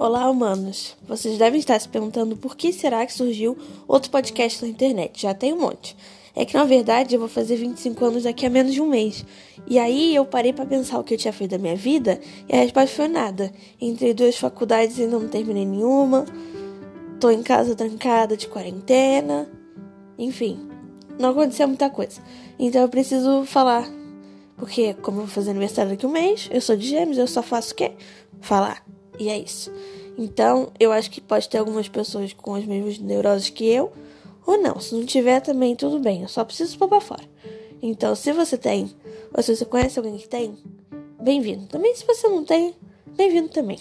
Olá, humanos! Vocês devem estar se perguntando por que será que surgiu outro podcast na internet. Já tem um monte. É que na verdade eu vou fazer 25 anos daqui a menos de um mês. E aí eu parei para pensar o que eu tinha feito da minha vida e a resposta foi nada. Entrei duas faculdades e não terminei nenhuma. Tô em casa trancada de quarentena. Enfim, não aconteceu muita coisa. Então eu preciso falar. Porque, como eu vou fazer aniversário daqui a um mês, eu sou de gêmeos, eu só faço o quê? Falar. E é isso. Então, eu acho que pode ter algumas pessoas com as mesmas neuroses que eu, ou não. Se não tiver, também tudo bem. Eu só preciso pôr pra fora. Então, se você tem, ou se você conhece alguém que tem, bem-vindo. Também, se você não tem, bem-vindo também.